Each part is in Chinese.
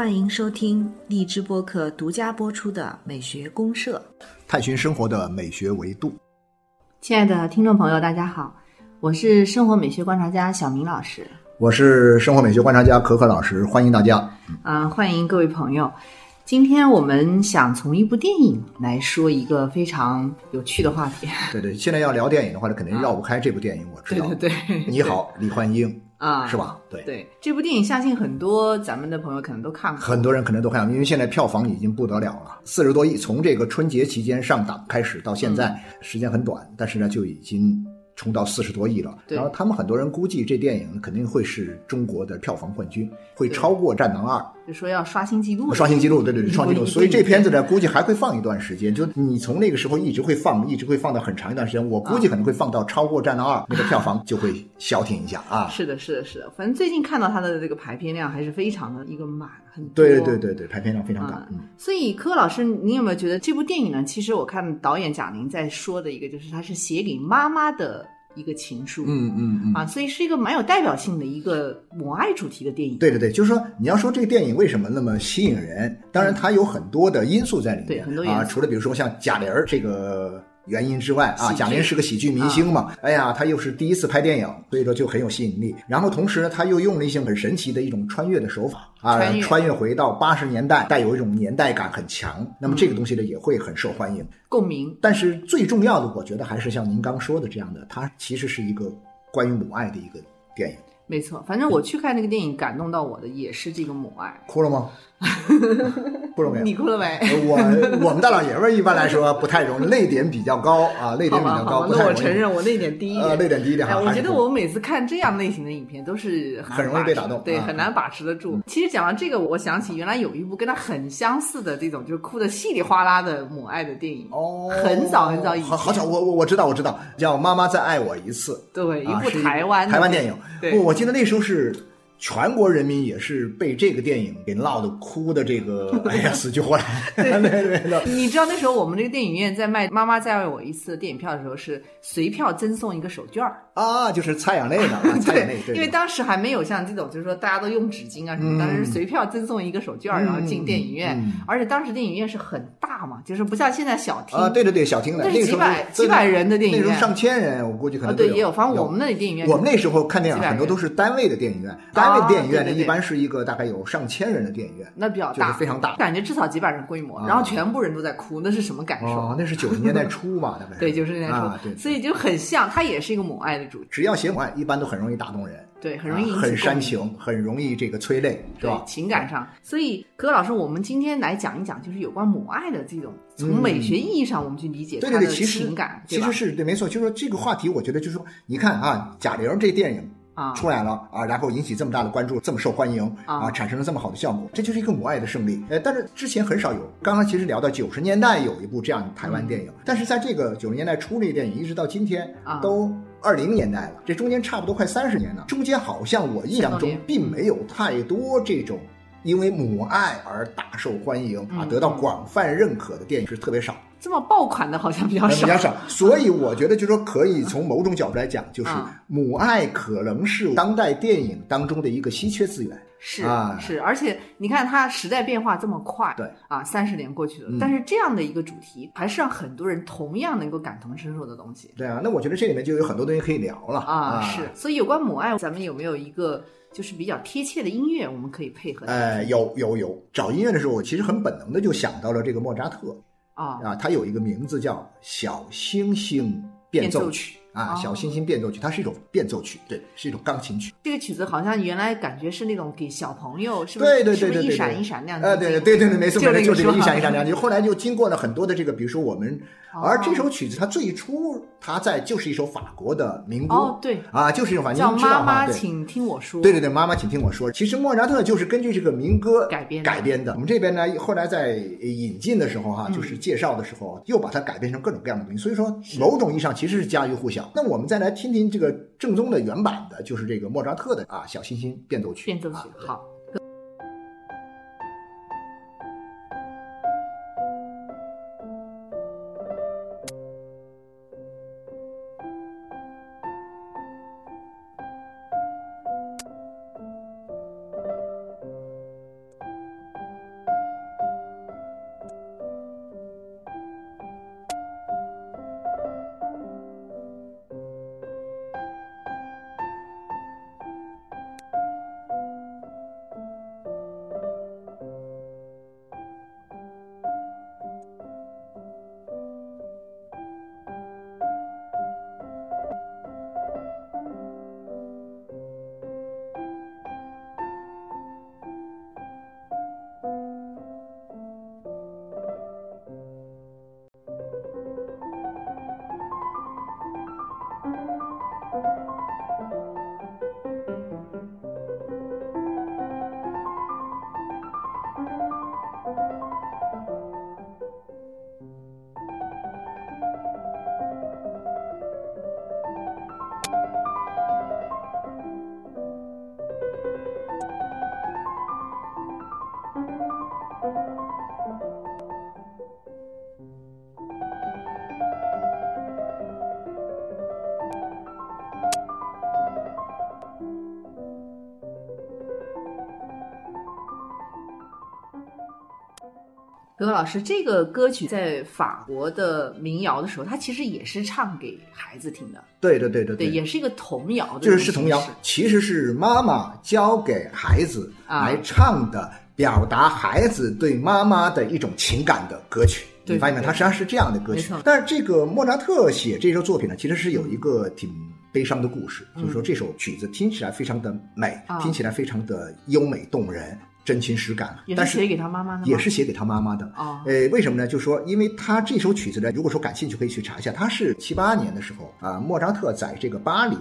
欢迎收听荔枝播客独家播出的《美学公社》，探寻生活的美学维度。亲爱的听众朋友，大家好，我是生活美学观察家小明老师。我是生活美学观察家可可老师，欢迎大家。啊、欢迎各位朋友。今天我们想从一部电影来说一个非常有趣的话题。对对，现在要聊电影的话，那肯定绕不开这部电影，我知道。对对对你好，李焕英啊，是？吧？对，对，这部电影相信很多咱们的朋友可能都看过。很多人可能都看过，因为现在票房已经不得了了，四十多亿，从这个春节期间上档开始到现在，嗯时间很短，但是呢就已经冲到四十多亿了。然后他们很多人估计这电影肯定会是中国的票房冠军，会超过《战狼二》。就说要刷新记录，刷新记录，对对对，一部创纪录。所以这片子呢，估计还会放一段时间，就你从那个时候一直会放，一直会放到很长一段时间。我估计可能会放到超过《战狼二》，那个票房就会消停一下啊。是的，是的，是的。反正最近看到它的这个排片量还是非常的一个满，很多。对对对对，排片量非常大。嗯，所以柯老师，你有没有觉得这部电影呢？其实我看导演贾玲在说的一个，就是它是写给妈妈的一个情书。嗯嗯嗯，啊，所以是一个蛮有代表性的一个母爱主题的电影。对对对，就是说你要说这个电影为什么那么吸引人，当然它有很多的因素在里面。对很多因素啊，除了比如说像贾玲儿这个。原因之外啊，贾玲是个喜剧明星嘛，哎呀，她又是第一次拍电影，所以说就很有吸引力。然后同时呢，她又用了一些很神奇的一种穿越的手法啊，穿越回到八十年代，带有一种年代感很强。那么这个东西呢，也会很受欢迎。共鸣。但是最重要的，我觉得还是像您刚说的这样的，它其实是一个关于母爱的一个电影。没错，反正我去看那个电影，感动到我的也是这个母爱。哭了吗？哭了没有？你哭了没？我 我们大老爷们儿一般来说不太容易，泪点比较高啊，泪点比较高。那我承认我泪点低一点。呃，泪点低一点。我觉得我每次看这样类型的影片都是很容易被打动对，啊很难把持得住。其实讲到这个，我想起原来有一部跟他很相似的这种，就是哭的稀里哗啦的母爱的电影。哦，很早很早以前好好早，我我我知道我知道，叫《妈妈再爱我一次》。对，一啊，部台湾台湾电影。对不，我记得那时候是全国人民也是被这个电影给闹得哭的，这个 哎呀死去活来。对。对对。你知道那时候我们这个电影院在卖《妈妈再爱我一次》电影票的时候，是随票赠送一个手绢儿。啊，就是擦眼泪的，啊蔡养内，对，因为当时还没有像这种，就是说大家都用纸巾啊什么，当时是随票赠送一个手绢儿，然后进电影院嗯，而且当时电影院是很大嘛，就是不像现在小厅啊，对对对，小厅的，那几百几百人的电影院。那时候上千人，我估计可啊，能都对，也有，反正我们那里电影院，我们那时候看电影很多都是单位的电影院，单位的电影院呢一般是一个大概有上千人的电影院。那比较就是大，非常大感觉至少几百人规模，啊然后全部人都在哭，那是什么感受？哦，那是九十年代初嘛，大概。对，就是那样说，啊，对，所以就很像，它也是一个母爱的主题，只要写母爱，一般都很容易打动人，对，很容易啊很。煽情，很容易这个催泪，是对吧？情感上，所以可可老师，我们今天来讲一讲，就是有关母爱的这种，从美学意义上，我们去理解对对对，它的其实情感，其实是对，没错，就是说这个话题，我觉得就是说，你看啊，贾玲这电影啊，出来了啊，然后引起这么大的关注，这么受欢迎啊啊，产生了这么好的效果，这就是一个母爱的胜利。呃，但是之前很少有，刚刚其实聊到九十年代有一部这样的台湾电影，但是在这个九十年代初这个电影，一直到今天啊都。二零年代了，这中间差不多快三十年了，中间好像我印象中并没有太多这种因为母爱而大受欢迎啊，嗯得到广泛认可的电影是特别少。这么爆款的好像比较少，比较少，所以我觉得就是说，可以从某种角度来讲，就是啊母爱可能是当代电影当中的一个稀缺资源。是啊。是，而且你看它时代变化这么快，对。啊，三十年过去了，嗯。但是这样的一个主题，还是让很多人同样能够感同身受的东西。对啊，那我觉得这里面就有很多东西可以聊了啊，是。所以有关母爱，咱们有没有一个就是比较贴切的音乐，我们可以配合哎？呃，有有有，找音乐的时候，我其实很本能的就想到了这个莫扎特啊，它，有一个名字叫《小星星变奏曲》啊，哦小星星变奏曲，它是一种变奏曲，对，是一种钢琴曲。这个曲子好像原来感觉是那种给小朋友，是不是？对对对对对，一闪一闪那样呃，子对对对对，没错没错，就是一闪一闪亮，就后来就经过了很多的这个，比如说我们，哦而这首曲子它最初它在就是一首法国的民歌，哦，对，啊，就是一种法，您叫知道哈妈妈，对请听我说。对对对，妈妈，请听我说。其实莫扎特就是根据这个民歌改编的改编的。我们这边呢，后来在引进的时候哈、嗯就是介绍的时候，又把它改编成各种各样的东西。所以说，某种意义上其实是家喻户晓。那我们再来听听这个正宗的原版的，就是这个莫扎特的啊《小星星变奏曲》。变奏曲啊，好。德高老师，这个歌曲在法国的民谣的时候，它其实也是唱给孩子听的，对对对对对，也是一个童谣的，就是是童谣，其实是妈妈教给孩子来唱的，表达孩子对妈妈的一种情感的歌曲。你发现没？它实际上是这样的歌曲。但是这个莫扎特写这首作品呢，其实是有一个挺悲伤的故事，就是说这首曲子听起来非常的美，听起来非常的优美动人。真情实感，也是写给他妈妈的，也是写给他妈妈的。哦，呃，为什么呢？就是说，因为他这首曲子呢，如果说感兴趣，可以去查一下。他是七八年的时候啊，莫扎特在这个巴黎，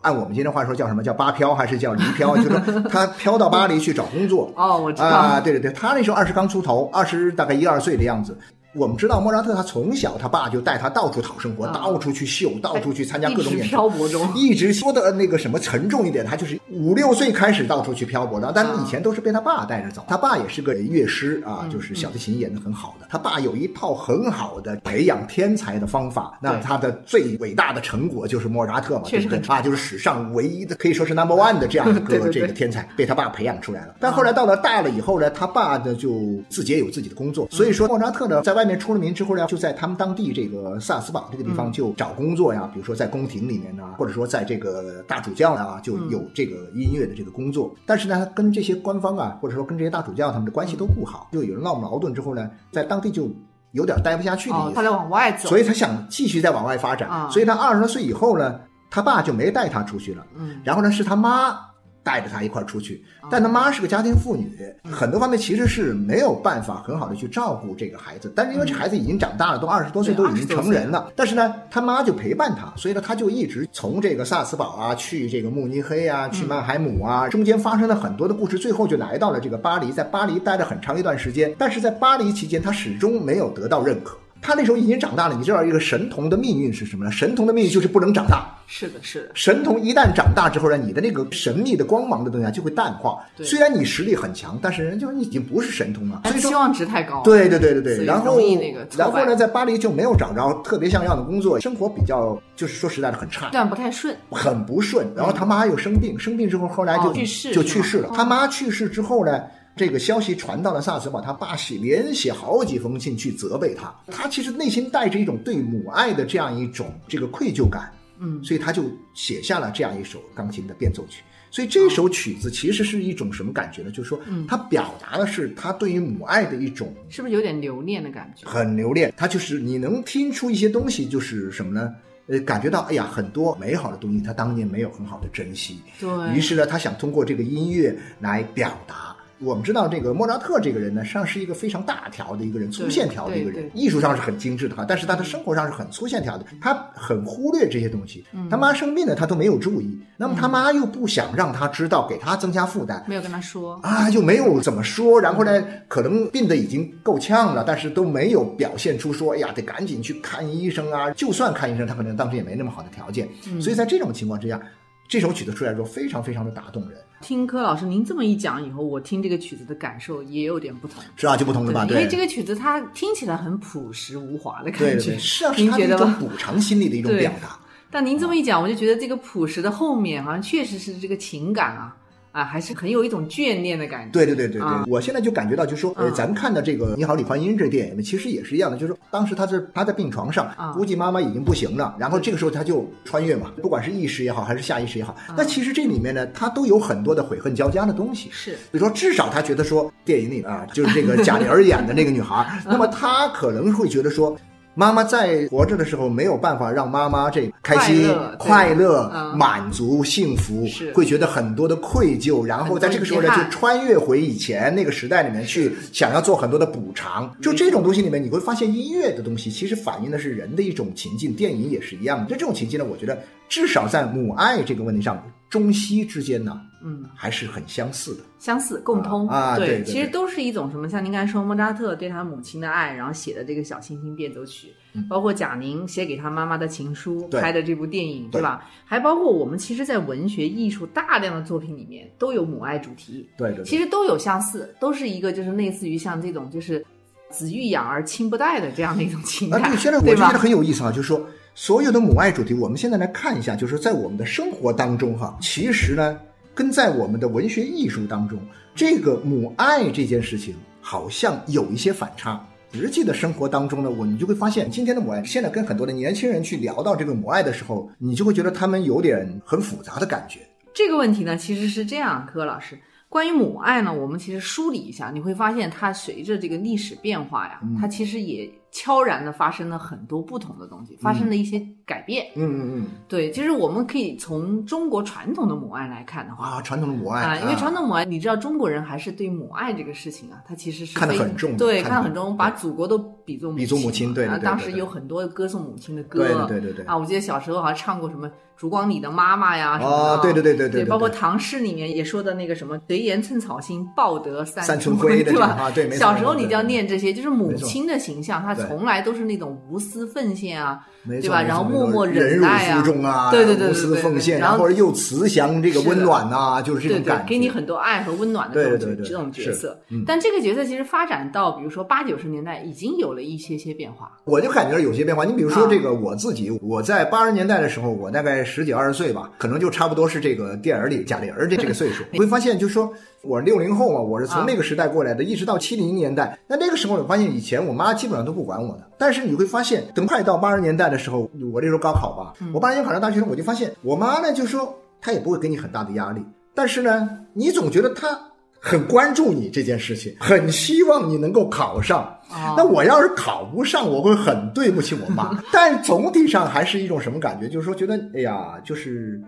按我们今天话说叫什么叫巴漂还是叫离漂？就是他漂到巴黎去找工作。哦，我知道。啊，对对对，他那时候二十刚出头，二十大概一二岁的样子。我们知道莫扎特，他从小他爸就带他到处讨生活，到处去秀，到处去参加各种演出，漂泊中，一直说的那个什么沉重一点，他就是五六岁开始到处去漂泊的，但是以前都是被他爸带着走。他爸也是个乐师啊，就是小提琴演的很好的。他爸有一套很好的培养天才的方法，那他的最伟大的成果就是莫扎特嘛，确实。啊，就是史上唯一的可以说是 number one 的这样的个 这个天才，被他爸培养出来了。但后来到了大了以后呢，他爸呢就自己也有自己的工作，所以说莫扎特呢在外面出了名之后呢。就在他们当地这个萨斯堡这个地方就找工作呀，比如说在宫廷里面呢，或者说在这个大主教啊，就有这个音乐的这个工作。但是呢，跟这些官方啊，或者说跟这些大主教他们的关系都不好，就有人闹矛盾之后呢，在当地就有点待不下去的意思。他来往外走，所以他想继续再往外发展。所以他二十多岁以后呢，他爸就没带他出去了。嗯，然后呢，是他妈。带着他一块儿出去，但他妈是个家庭妇女，很多方面其实是没有办法很好的去照顾这个孩子。但是因为这孩子已经长大了，都二十多岁，都已经成人了。但是呢，他妈就陪伴他，所以呢，他就一直从这个萨斯堡啊，去这个慕尼黑啊，去曼海姆啊，中间发生了很多的故事，最后就来到了这个巴黎，在巴黎待了很长一段时间。但是在巴黎期间，他始终没有得到认可。他那时候已经长大了，你知道一个神童的命运是什么呢？神童的命运就是不能长大。是的，是的。神童一旦长大之后呢，你的那个神秘的光芒的东西就会淡化。虽然你实力很强，但是人就已经不是神童了。所以期望值太高。对对对对对。然后那个，然后呢，在巴黎就没有找着特别像样的工作，生活比较就是说实在的很差，但不太顺，很不顺。然后他妈又生病，生病之后后来就去世，就去世了。他妈去世之后呢？这个消息传到了萨斯堡，他爸写连写好几封信去责备他。他其实内心带着一种对母爱的这样一种这个愧疚感，嗯，所以他就写下了这样一首钢琴的变奏曲。所以这首曲子其实是一种什么感觉呢？就是说，他表达的是他对于母爱的一种，是不是有点留恋的感觉？很留恋。他就是你能听出一些东西，就是什么呢？呃，感觉到哎呀，很多美好的东西他当年没有很好的珍惜。对于是呢，他想通过这个音乐来表达。我们知道这个莫扎特这个人呢，实际上是一个非常大条的一个人，粗线条的一个人，艺术上是很精致的哈，但是他的生活上是很粗线条的，他很忽略这些东西。他妈生病了，他都没有注意，那么他妈又不想让他知道，给他增加负担，没有跟他说啊，又没有怎么说，然后呢，可能病得已经够呛了，但是都没有表现出说，哎呀，得赶紧去看医生啊。就算看医生，他可能当时也没那么好的条件，所以在这种情况之下。这首曲子出来之后，非常非常的打动人。听柯老师您这么一讲以后，我听这个曲子的感受也有点不同。是啊，就不同了吧？对，因为这个曲子它听起来很朴实无华的感觉。对对，是啊，是他的一种补偿心理的一种表达。但您这么一讲，我就觉得这个朴实的后面好像确实是这个情感啊。啊，还是很有一种眷恋的感觉。对对对对对，我现在就感觉到，就是说，呃，咱们看的这个《你好，李焕英》这电影呢，其实也是一样的，就是说，当时他是他在病床上，估计妈妈已经不行了，然后这个时候他就穿越嘛，不管是意识也好，还是下意识也好，那其实这里面呢，他都有很多的悔恨交加的东西。是，比如说，至少他觉得说，电影里啊，就是这个贾玲演的那个女孩，那么他可能会觉得说。妈妈在活着的时候没有办法让妈妈这开心、快乐、满足、幸福，会觉得很多的愧疚，然后在这个时候呢，就穿越回以前那个时代里面去，想要做很多的补偿。就这种东西里面，你会发现音乐的东西其实反映的是人的一种情境，电影也是一样的。就这种情境呢，我觉得至少在母爱这个问题上。中西之间呢，嗯，还是很相似的，相似共通啊，对，其实都是一种什么？像您刚才说莫扎特对他母亲的爱，然后写的这个小星星变奏曲，包括贾宁写给他妈妈的情书，拍的这部电影，对。吧？还包括我们其实，在文学艺术大量的作品里面都有母爱主题，对对，其实都有相似，都是一个就是类似于像这种就是子欲养而亲不待的这样的一种情感，对，现在我觉得很有意思啊，就是说。所有的母爱主题，我们现在来看一下，就是在我们的生活当中，哈，其实呢，跟在我们的文学艺术当中，这个母爱这件事情好像有一些反差。实际的生活当中呢，我你就会发现，今天的母爱，现在跟很多的年轻人去聊到这个母爱的时候，你就会觉得他们有点很复杂的感觉。这个问题呢，其实是这样，柯老师。关于母爱呢，我们其实梳理一下，你会发现它随着这个历史变化呀，它其实也悄然的发生了很多不同的东西，发生了一些改变。嗯嗯嗯，对，其实我们可以从中国传统的母爱来看的话啊，传统的母爱啊，因为传统母爱，你知道中国人还是对母爱这个事情啊，他其实是看得很重，对，看得很重，把祖国都比作比作母亲，对，当时有很多歌颂母亲的歌，对对对对啊，我记得小时候好像唱过什么。烛光里的妈妈呀，什么？对对对对对，包括唐诗里面也说的那个什么“谁言寸草心，报得三春晖”，对吧？啊，对，小时候你就要念这些，就是母亲的形象，她从来都是那种无私奉献啊，对吧？然后默默忍耐啊，对对对，无私奉献，然后又慈祥，这个温暖呐，就是这种感觉，给你很多爱和温暖的这种这种角色。但这个角色其实发展到，比如说八九十年代，已经有了一些些变化。我就感觉有些变化。你比如说这个我自己，我在八十年代的时候，我大概十几二十岁吧。可能就差不多是这个电影里贾玲儿的这个岁数，你会发现，就是说我六零后嘛，我是从那个时代过来的，一直到七零年代。那那个时候，我发现以前我妈基本上都不管我的，但是你会发现，等快到八十年代的时候，我这时候高考吧，我八十年考上大学生，我就发现我妈呢，就说她也不会给你很大的压力，但是呢，你总觉得她。很关注你这件事情，很希望你能够考上。那我要是考不上，我会很对不起我妈。但总体上还是一种什么感觉？就是说，觉得哎呀，就是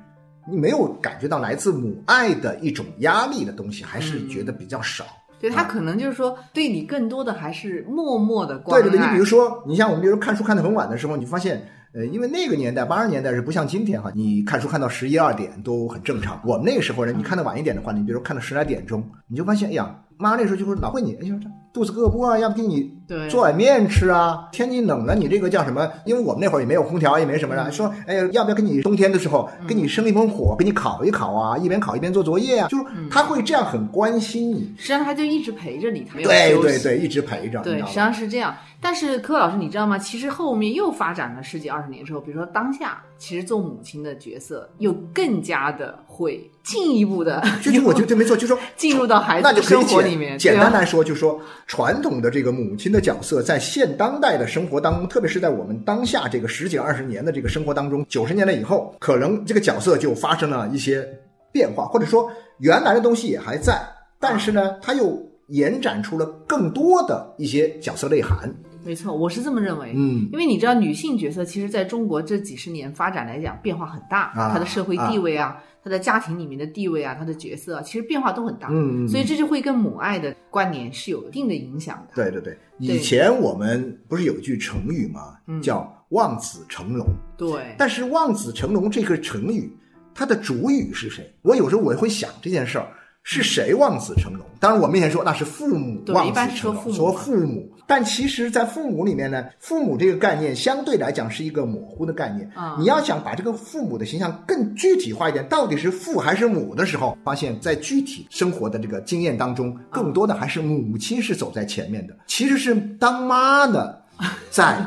你没有感觉到来自母爱的一种压力的东西，还是觉得比较少。对他可能就是说，对你更多的还是默默的关爱。对对对，你比如说，你像我们，比如说看书看得很晚的时候，你发现。呃，因为那个年代八十年代是不像今天哈，你看书看到十一二点都很正常。我们那个时候呢，你看的晚一点的话，你比如说看到十来点钟，你就发现，哎呀。妈那时候就会老问你，哎呀，这肚子饿不饿？要不给你做碗面吃啊？天气冷了，你这个叫什么？因为我们那会儿也没有空调，也没什么的。说，哎呀，要不要给你冬天的时候给你生一盆火，给你烤一烤啊？一边烤一边做作业啊？就是他会这样很关心你。实际上他就一直陪着你，他没有对对对，一直陪着。对，实际上是这样。但是柯老师，你知道吗？其实后面又发展了十几二十年之后，比如说当下，其实做母亲的角色又更加的会。进一步的，就就我觉得没错，就说 进入到孩子的生活里面。简单来说，就说传统的这个母亲的角色，在现当代的生活当中，特别是在我们当下这个十几二十年的这个生活当中，九十年代以后，可能这个角色就发生了一些变化，或者说原来的东西也还在，但是呢，它又延展出了更多的一些角色内涵。没错，我是这么认为。嗯，因为你知道，女性角色其实在中国这几十年发展来讲，变化很大，她的社会地位啊。她在家庭里面的地位啊，她的角色啊，其实变化都很大，嗯，所以这就会跟母爱的观念是有一定的影响的。对对对，以前我们不是有句成语吗？叫望子成龙。对，但是望子成龙这个成语，它的主语是谁？我有时候我会想这件事儿。是谁望子成龙？当然，我们以前说那是父母望子成龙，说父母。但其实，在父母里面呢，父母这个概念相对来讲是一个模糊的概念。你要想把这个父母的形象更具体化一点，到底是父还是母的时候，发现，在具体生活的这个经验当中，更多的还是母亲是走在前面的。其实是当妈的在。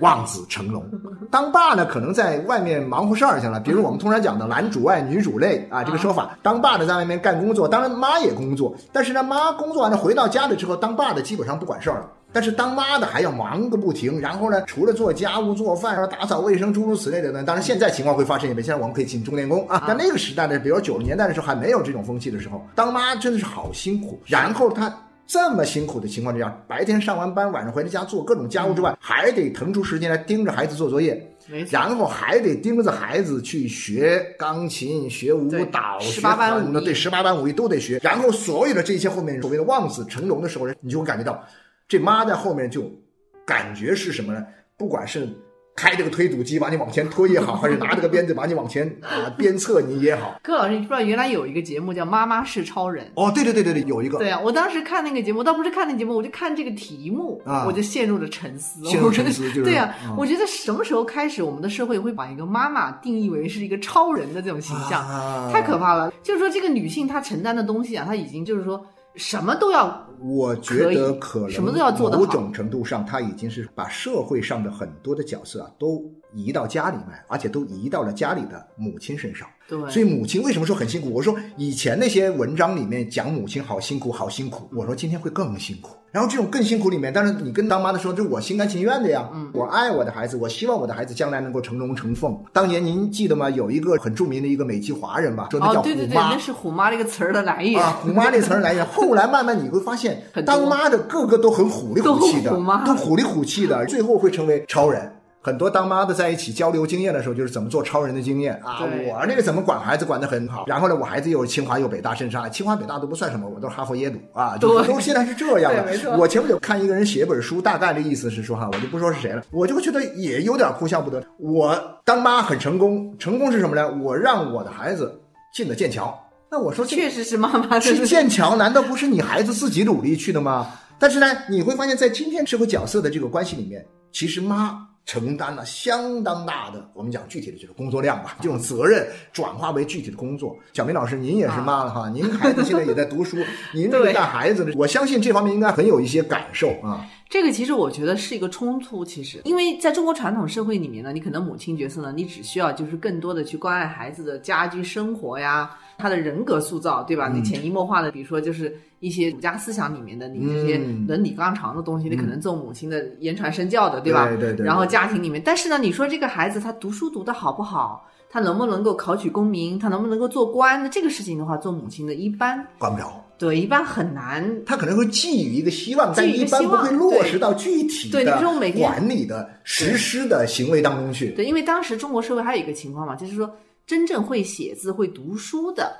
望子成龙，当爸呢，可能在外面忙活事儿去了。比如我们通常讲的“男主外女主内”啊，这个说法，当爸的在外面干工作，当然妈也工作。但是呢，妈工作完了回到家里之后，当爸的基本上不管事儿了。但是当妈的还要忙个不停。然后呢，除了做家务、做饭、打扫卫生诸如此类的呢，当然现在情况会发生一变。现在我们可以请钟点工啊。但那个时代呢，比如九十年代的时候还没有这种风气的时候，当妈真的是好辛苦。然后她。这么辛苦的情况之下，白天上完班，晚上回到家做各种家务之外，还得腾出时间来盯着孩子做作业，然后还得盯着孩子去学钢琴、学舞蹈、学很多，对，十八般武艺都得学。然后所有的这些后面所谓的望子成龙的时候呢，你就会感觉到，这妈在后面就感觉是什么呢？不管是。开这个推土机把你往前推也好，还是拿这个鞭子把你往前 啊鞭策你也好。柯老师，你不知道原来有一个节目叫《妈妈是超人》哦，对对对对对，有一个。对啊，我当时看那个节目，倒不是看那节目，我就看这个题目，我就陷入了沉思。陷入沉思就是。对啊，我觉得什么时候开始，我们的社会会把一个妈妈定义为是一个超人的这种形象？太可怕了！就是说，这个女性她承担的东西啊，她已经就是说。什么都要，我觉得可能什么都要做某种程度上，他已经是把社会上的很多的角色啊，都移到家里面，而且都移到了家里的母亲身上。对，所以母亲为什么说很辛苦？我说以前那些文章里面讲母亲好辛苦，好辛苦。我说今天会更辛苦。然后这种更辛苦里面，但是你跟当妈的说，这我心甘情愿的呀。嗯，我爱我的孩子，我希望我的孩子将来能够成龙成凤。当年您记得吗？有一个很著名的一个美籍华人吧，说那叫虎妈。对对对，那是虎妈这个词儿的来源啊。虎妈这个词儿来源，后来慢慢你会发现，当妈的个个都很虎里虎气的，都虎里虎气的，最后会成为超人。很多当妈的在一起交流经验的时候，就是怎么做超人的经验啊！我那个怎么管孩子管得很好，然后呢，我孩子又是清华又北大，甚至清华北大都不算什么，我都是哈佛耶鲁啊，都现在是这样的。我前不久看一个人写本书，大概的意思是说哈，我就不说是谁了，我就会觉得也有点哭笑不得。我当妈很成功，成功是什么呢？我让我的孩子进了剑桥。那我说确实是妈妈去剑桥，难道不是你孩子自己努力去的吗？但是呢，你会发现在今天社会角色的这个关系里面，其实妈。承担了相当大的，我们讲具体的就是工作量吧，这种责任转化为具体的工作。小明老师，您也是妈了哈，您孩子现在也在读书，您这个带孩子的，我相信这方面应该很有一些感受啊。这个其实我觉得是一个冲突，其实因为在中国传统社会里面呢，你可能母亲角色呢，你只需要就是更多的去关爱孩子的家居生活呀。他的人格塑造，对吧？你潜移默化的，比如说，就是一些儒家思想里面的你这些伦理纲常的东西，你可能做母亲的言传身教的，对吧？对对对。然后家庭里面，但是呢，你说这个孩子他读书读得好不好？他能不能够考取功名？他能不能够做官？那这个事情的话，做母亲的一般管不着。对，一般很难。他可能会寄予一个希望，但一般不会落实到具体的管理的实施的行为当中去。对，因为当时中国社会还有一个情况嘛，就是说。真正会写字、会读书的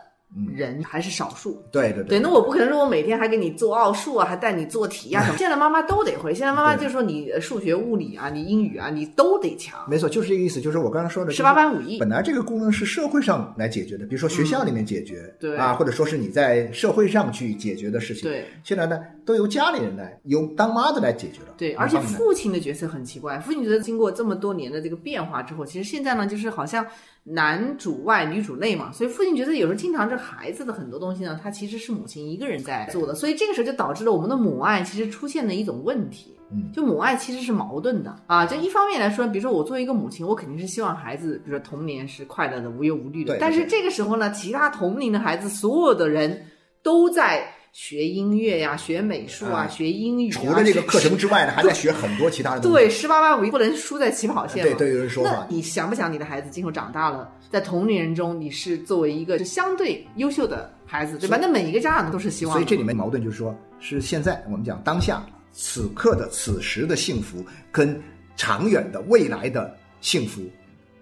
人还是少数。对对对。那我不可能说我每天还给你做奥数啊，还带你做题啊什么。现在妈妈都得会。现在妈妈就说你数学、物理啊，你英语啊，你都得强。没错，就是这个意思。就是我刚刚说的十八般武艺。本来这个功能是社会上来解决的，比如说学校里面解决，对啊，或者说是你在社会上去解决的事情。对。现在呢，都由家里人来，由当妈的来解决了。对，而且父亲的角色很奇怪。父亲角色经过这么多年的这个变化之后，其实现在呢，就是好像。男主外女主内嘛，所以父亲觉得有时候经常这孩子的很多东西呢，他其实是母亲一个人在做的，所以这个时候就导致了我们的母爱其实出现了一种问题，嗯，就母爱其实是矛盾的啊。就一方面来说，比如说我作为一个母亲，我肯定是希望孩子，比如说童年是快乐的、无忧无虑的，但是这个时候呢，其他同龄的孩子，所有的人都在。学音乐呀，学美术啊，学英语。除了这个课程之外呢，还在学很多其他的东西。对，十八般武艺不能输在起跑线。对，对，有人说法。你想不想你的孩子今后长大了，在同龄人中，你是作为一个相对优秀的孩子，对吧？那每一个家长都是希望。所以这里面矛盾就是说，是现在我们讲当下此刻的此时的幸福，跟长远的未来的幸福，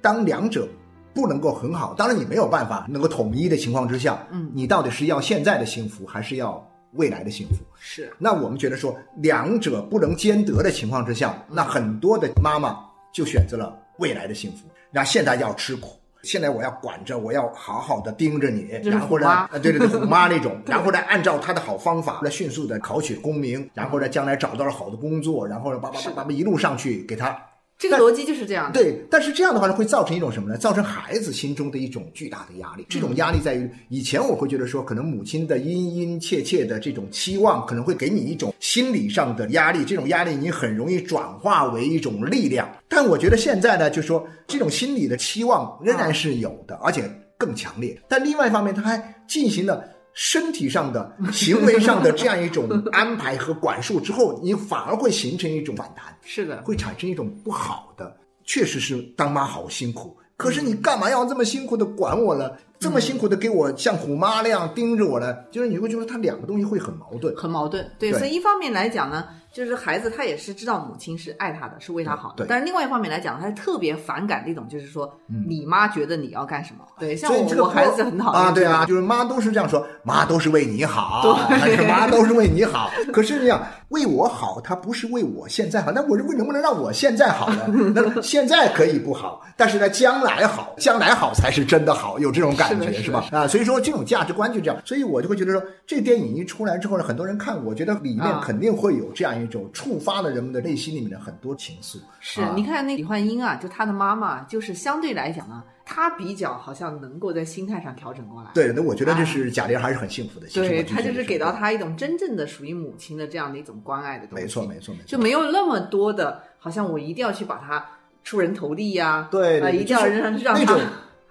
当两者。不能够很好，当然你没有办法能够统一的情况之下，嗯，你到底是要现在的幸福，还是要未来的幸福？是。那我们觉得说，两者不能兼得的情况之下，那很多的妈妈就选择了未来的幸福。那现在要吃苦，现在我要管着，我要好好的盯着你，然后呢，对对对，虎妈那种，然后呢，按照他的好方法来迅速的考取功名，然后呢，将来找到了好的工作，然后呢，叭叭叭叭一路上去给他。这个逻辑就是这样。对，但是这样的话呢，会造成一种什么呢？造成孩子心中的一种巨大的压力。这种压力在于，以前我会觉得说，可能母亲的殷殷切切的这种期望，可能会给你一种心理上的压力。这种压力你很容易转化为一种力量。但我觉得现在呢，就说这种心理的期望仍然是有的，而且更强烈。但另外一方面，他还进行了。身体上的、行为上的这样一种安排和管束之后，你反而会形成一种反弹，是的，会产生一种不好的。确实是当妈好辛苦，可是你干嘛要这么辛苦的管我呢？这么辛苦的给我像虎妈那样盯着我呢？就是你会觉得他两个东西会很矛盾，很矛盾。对，所以一方面来讲呢。就是孩子，他也是知道母亲是爱他的，是为他好的。但是另外一方面来讲，他特别反感这种，就是说，你妈觉得你要干什么？对，像我我孩子很讨厌啊，对啊，就是妈都是这样说，妈都是为你好，还是 妈都是为你好。可是这样为我好，他不是为我现在好，那我为能不能让我现在好呢？那现在可以不好，但是呢，将来好，将来好才是真的好，有这种感觉是吧？啊，所以说这种价值观就这样，所以我就会觉得说，这电影一出来之后呢，很多人看，我觉得里面肯定会有这样。一种触发了人们的内心里面的很多情愫。是，你看那李焕英啊，就她的妈妈，就是相对来讲呢，她比较好像能够在心态上调整过来。对，那我觉得这是贾玲还是很幸福的。对，她就是给到她一种真正的属于母亲的这样的一种关爱的东西。没错，没错，没错，就没有那么多的，好像我一定要去把她出人头地呀，对，啊，一定要让让那种。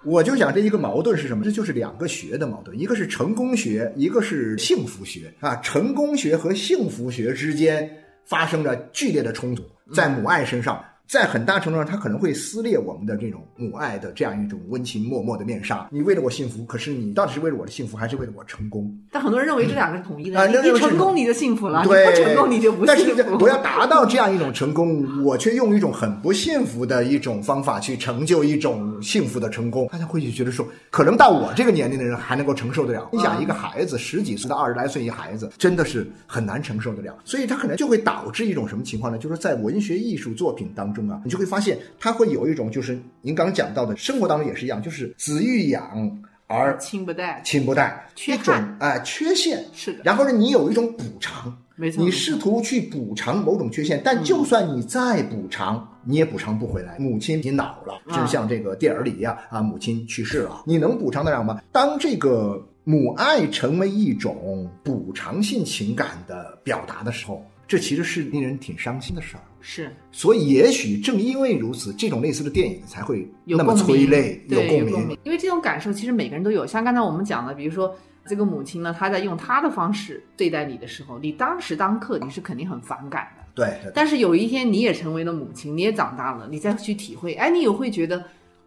我就想这一个矛盾是什么？这就是两个学的矛盾，一个是成功学，一个是幸福学啊。成功学和幸福学之间发生着剧烈的冲突，在母爱身上。在很大程度上，它可能会撕裂我们的这种母爱的这样一种温情脉脉的面纱。你为了我幸福，可是你到底是为了我的幸福，还是为了我成功？但很多人认为这两个是统一的。你成功你就幸福了，对，不成功你就不幸福。但是我要达到这样一种成功，我却用一种很不幸福的一种方法去成就一种幸福的成功。大家会去觉得说，可能到我这个年龄的人还能够承受得了。你想，一个孩子十几岁到二十来岁，一孩子真的是很难承受得了。所以他可能就会导致一种什么情况呢？就是在文学艺术作品当中啊，你就会发现。他会有一种，就是您刚刚讲到的，生活当中也是一样，就是子欲养而亲不待，亲不待，缺憾，哎，缺陷是的。然后呢，你有一种补偿，没错，你试图去补偿某种缺陷，但就算你再补偿，你也补偿不回来。母亲已经老了，就像这个电影里一样啊，母亲去世了，你能补偿得了吗？当这个母爱成为一种补偿性情感的表达的时候。这其实是令人挺伤心的事儿，是，所以也许正因为如此，这种类似的电影才会那么催泪，有共鸣。因为这种感受其实每个人都有。像刚才我们讲的，比如说这个母亲呢，她在用她的方式对待你的时候，你当时当刻你是肯定很反感的。对。但是有一天你也成为了母亲，你也长大了，你再去体会，哎，你也会觉得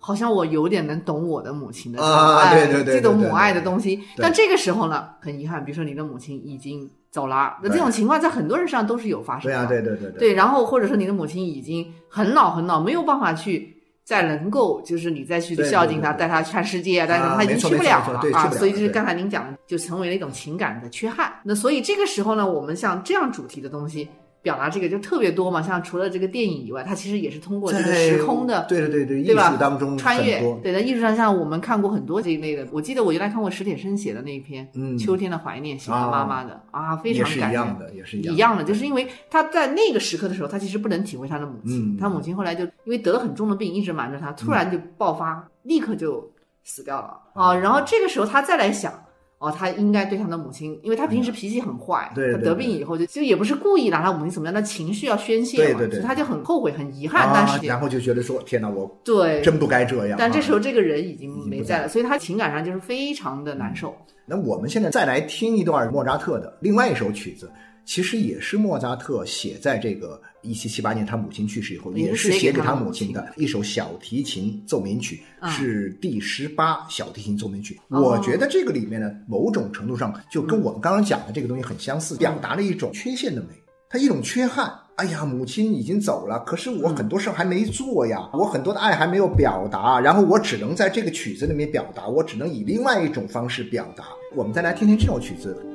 好像我有点能懂我的母亲的啊，对对对，这种母爱的东西。但这个时候呢，很遗憾，比如说你的母亲已经。走了，那这种情况在很多人身上都是有发生的。对啊，对对对对。对，然后或者说你的母亲已经很老很老，没有办法去再能够，就是你再去孝敬她，带她看世界啊，但是她已经去不了了啊。所以就是刚才您讲的，就成为了一种情感的缺憾。那所以这个时候呢，我们像这样主题的东西。表达这个就特别多嘛，像除了这个电影以外，它其实也是通过这个时空的，对对对对，艺术当中穿越。对，在艺术上，像我们看过很多这一类的。我记得我原来看过史铁生写的那一篇《秋天的怀念》，喜欢妈妈的啊，非常感人。一样的，也是一样的，就是因为他在那个时刻的时候，他其实不能体会他的母亲。他母亲后来就因为得了很重的病，一直瞒着他，突然就爆发，立刻就死掉了啊。然后这个时候他再来想。哦，他应该对他的母亲，因为他平时脾气很坏，他得病以后就就也不是故意拿他母亲怎么样他情绪要宣泄嘛，所以他就很后悔、很遗憾。但是然后就觉得说：“天哪，我对真不该这样。”但这时候这个人已经没在了，所以他情感上就是非常的难受。那我们现在再来听一段莫扎特的另外一首曲子。其实也是莫扎特写在这个一七七八年他母亲去世以后，也是写给他母亲的一首小提琴奏鸣曲，是第十八小提琴奏鸣曲。我觉得这个里面呢，某种程度上就跟我们刚刚讲的这个东西很相似，表达了一种缺陷的美，它一种缺憾。哎呀，母亲已经走了，可是我很多事儿还没做呀，我很多的爱还没有表达，然后我只能在这个曲子里面表达，我只能以另外一种方式表达。我们再来听听这首曲子。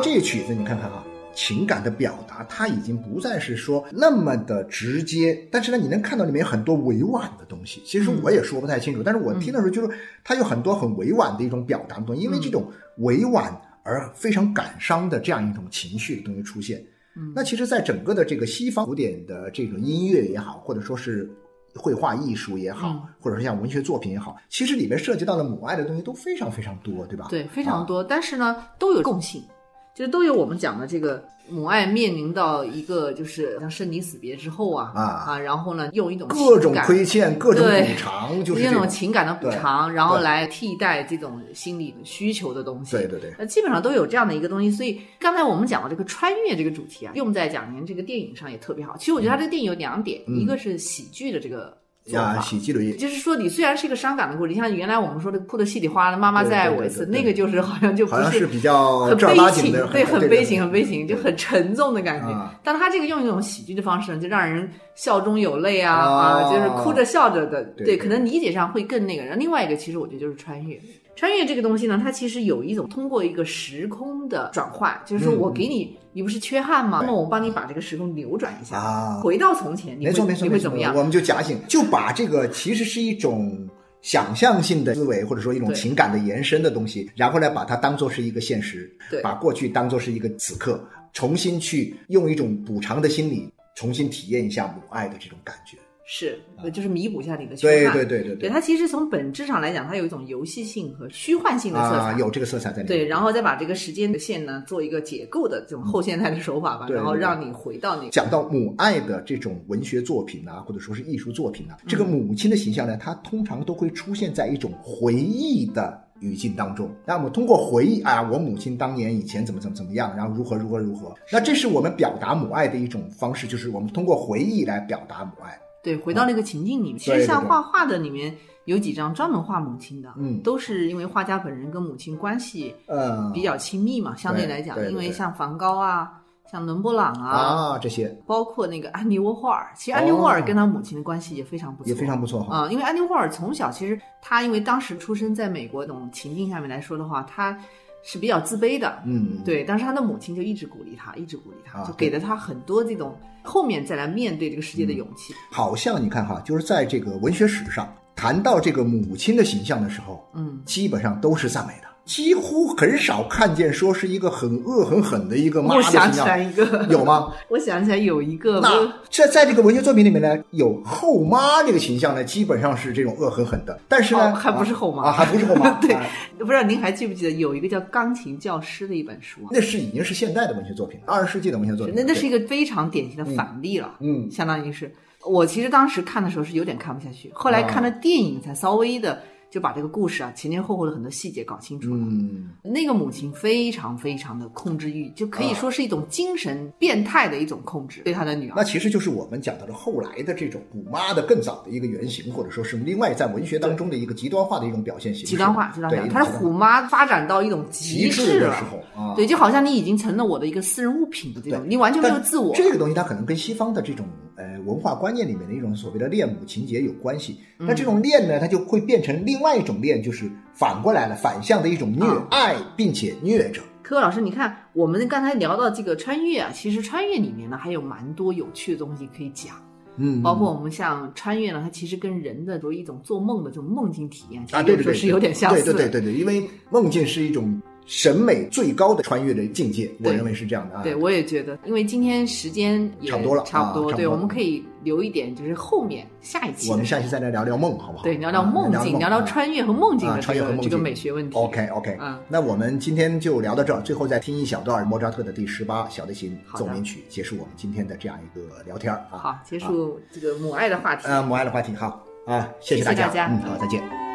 这个曲子你看看哈，情感的表达，它已经不再是说那么的直接，但是呢，你能看到里面有很多委婉的东西。其实我也说不太清楚，但是我听的时候就是它有很多很委婉的一种表达的东西，因为这种委婉而非常感伤的这样一种情绪的东西出现。那其实，在整个的这个西方古典的这种音乐也好，或者说是绘画艺术也好，或者说像文学作品也好，其实里面涉及到的母爱的东西都非常非常多，对吧？对，非常多。但是呢，都有共性，就是都有我们讲的这个。母爱面临到一个就是像生离死别之后啊啊啊，然后呢用一种各种亏欠、各种补偿，就是用一种情感的补偿，然后来替代这种心理需求的东西。对对对，那基本上都有这样的一个东西。所以刚才我们讲的这个穿越这个主题啊，用在蒋宁这个电影上也特别好。其实我觉得他这个电影有两点，一个是喜剧的这个。啊，喜剧的意就是说，你虽然是一个伤感的故事，你像原来我们说的哭的稀里哗啦，妈妈再爱我一次，那个就是好像就不是比较很悲情，对，很悲情，很悲情，就很沉重的感觉。但他这个用一种喜剧的方式，就让人笑中有泪啊啊，就是哭着笑着的，对，可能理解上会更那个。然后另外一个，其实我觉得就是穿越。穿越这个东西呢，它其实有一种通过一个时空的转换，就是说我给你，你不是缺憾吗？那么我帮你把这个时空扭转一下，啊，回到从前，没错没错，你会怎么样？我们就假醒，就把这个其实是一种想象性的思维，或者说一种情感的延伸的东西，然后呢，把它当做是一个现实，把过去当做是一个此刻，重新去用一种补偿的心理，重新体验一下母爱的这种感觉。是，就是弥补一下你的缺憾。对对对对对，它其实从本质上来讲，它有一种游戏性和虚幻性的色彩，有这个色彩在里面。对，然后再把这个时间的线呢，做一个解构的这种后现代的手法吧，然后让你回到那。讲到母爱的这种文学作品啊，或者说是艺术作品啊，这个母亲的形象呢，它通常都会出现在一种回忆的语境当中。那我们通过回忆啊，我母亲当年以前怎么怎么怎么样，然后如何如何如何，那这是我们表达母爱的一种方式，就是我们通过回忆来表达母爱。对，回到那个情境里面，其实像画画的里面有几张专门画母亲的，嗯，都是因为画家本人跟母亲关系呃比较亲密嘛，相对来讲，因为像梵高啊，像伦勃朗啊啊这些，包括那个安妮沃霍尔，其实安妮沃尔跟他母亲的关系也非常不错，也非常不错哈，啊，因为安妮沃尔从小其实他因为当时出生在美国这种情境下面来说的话，他。是比较自卑的，嗯，对，但是他的母亲就一直鼓励他，一直鼓励他，就给了他很多这种后面再来面对这个世界的勇气。好像你看哈，就是在这个文学史上谈到这个母亲的形象的时候，嗯，基本上都是赞美的。几乎很少看见说是一个很恶很狠的一个妈的形象。我想起来一个，有吗？我想起来有一个。那在在这个文学作品里面呢，有后妈这个形象呢，基本上是这种恶狠狠的。但是呢，还不是后妈啊，还不是后妈。对，不知道您还记不记得有一个叫《钢琴教师》的一本书？那是已经是现代的文学作品，二十世纪的文学作品。那那是一个非常典型的反例了。嗯，相当于是我其实当时看的时候是有点看不下去，后来看了电影才稍微的。就把这个故事啊前前后后的很多细节搞清楚了。嗯，那个母亲非常非常的控制欲，就可以说是一种精神变态的一种控制，对她的女儿。那其实就是我们讲到的后来的这种虎妈的更早的一个原型，或者说是另外在文学当中的一个极端化的一种表现形式。极端化，极端化。她是虎妈发展到一种极致的时候啊，对，就好像你已经成了我的一个私人物品的这种，你完全没有自我。这个东西它可能跟西方的这种呃文化观念里面的一种所谓的恋母情节有关系。那这种恋呢，它就会变成另外一种恋，就是。反过来了，反向的一种虐爱，并且虐着。柯老师，你看，我们刚才聊到这个穿越啊，其实穿越里面呢还有蛮多有趣的东西可以讲。嗯，包括我们像穿越呢，它其实跟人的作为一种做梦的这种梦境体验，啊，对对对，是有点相似。对对对对对，因为梦境是一种。审美最高的穿越的境界，我认为是这样的啊。对，我也觉得，因为今天时间也差不多了，差不多。对，我们可以留一点，就是后面下一期，我们下期再来聊聊梦，好不好？对，聊聊梦境，聊聊穿越和梦境的这个这个美学问题。OK OK，嗯，那我们今天就聊到这儿，最后再听一小段莫扎特的第十八小提琴奏鸣曲，结束我们今天的这样一个聊天啊。好，结束这个母爱的话题。呃，母爱的话题，好啊，谢谢大家，嗯，好，再见。